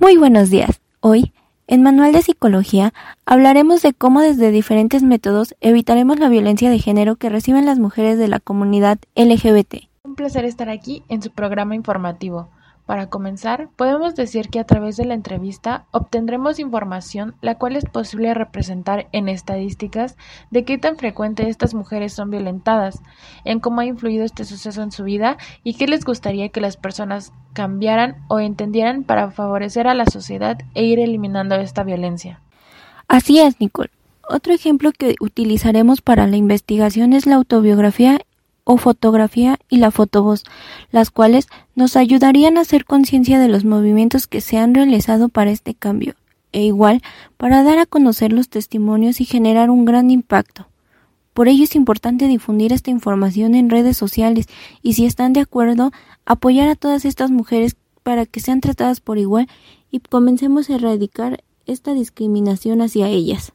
Muy buenos días. Hoy, en Manual de Psicología, hablaremos de cómo desde diferentes métodos evitaremos la violencia de género que reciben las mujeres de la comunidad LGBT. Un placer estar aquí en su programa informativo. Para comenzar, podemos decir que a través de la entrevista obtendremos información la cual es posible representar en estadísticas de qué tan frecuente estas mujeres son violentadas, en cómo ha influido este suceso en su vida y qué les gustaría que las personas cambiaran o entendieran para favorecer a la sociedad e ir eliminando esta violencia. Así es, Nicole. Otro ejemplo que utilizaremos para la investigación es la autobiografía o fotografía y la fotovoz, las cuales nos ayudarían a hacer conciencia de los movimientos que se han realizado para este cambio, e igual para dar a conocer los testimonios y generar un gran impacto. Por ello es importante difundir esta información en redes sociales y si están de acuerdo, apoyar a todas estas mujeres para que sean tratadas por igual y comencemos a erradicar esta discriminación hacia ellas.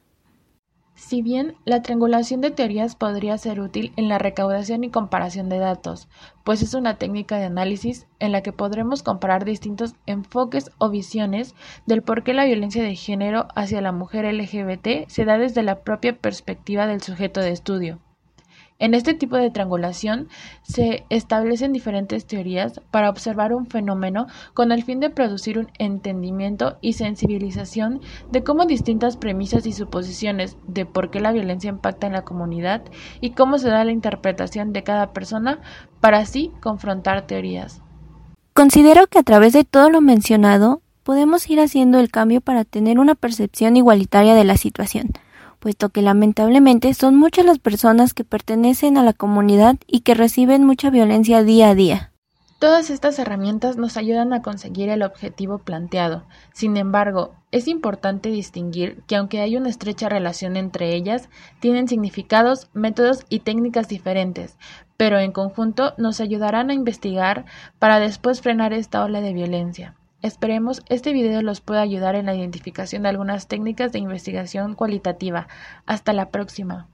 Si bien la triangulación de teorías podría ser útil en la recaudación y comparación de datos, pues es una técnica de análisis en la que podremos comparar distintos enfoques o visiones del por qué la violencia de género hacia la mujer LGBT se da desde la propia perspectiva del sujeto de estudio. En este tipo de triangulación se establecen diferentes teorías para observar un fenómeno con el fin de producir un entendimiento y sensibilización de cómo distintas premisas y suposiciones de por qué la violencia impacta en la comunidad y cómo se da la interpretación de cada persona para así confrontar teorías. Considero que a través de todo lo mencionado podemos ir haciendo el cambio para tener una percepción igualitaria de la situación puesto que lamentablemente son muchas las personas que pertenecen a la comunidad y que reciben mucha violencia día a día. Todas estas herramientas nos ayudan a conseguir el objetivo planteado. Sin embargo, es importante distinguir que aunque hay una estrecha relación entre ellas, tienen significados, métodos y técnicas diferentes, pero en conjunto nos ayudarán a investigar para después frenar esta ola de violencia. Esperemos este video los pueda ayudar en la identificación de algunas técnicas de investigación cualitativa. Hasta la próxima.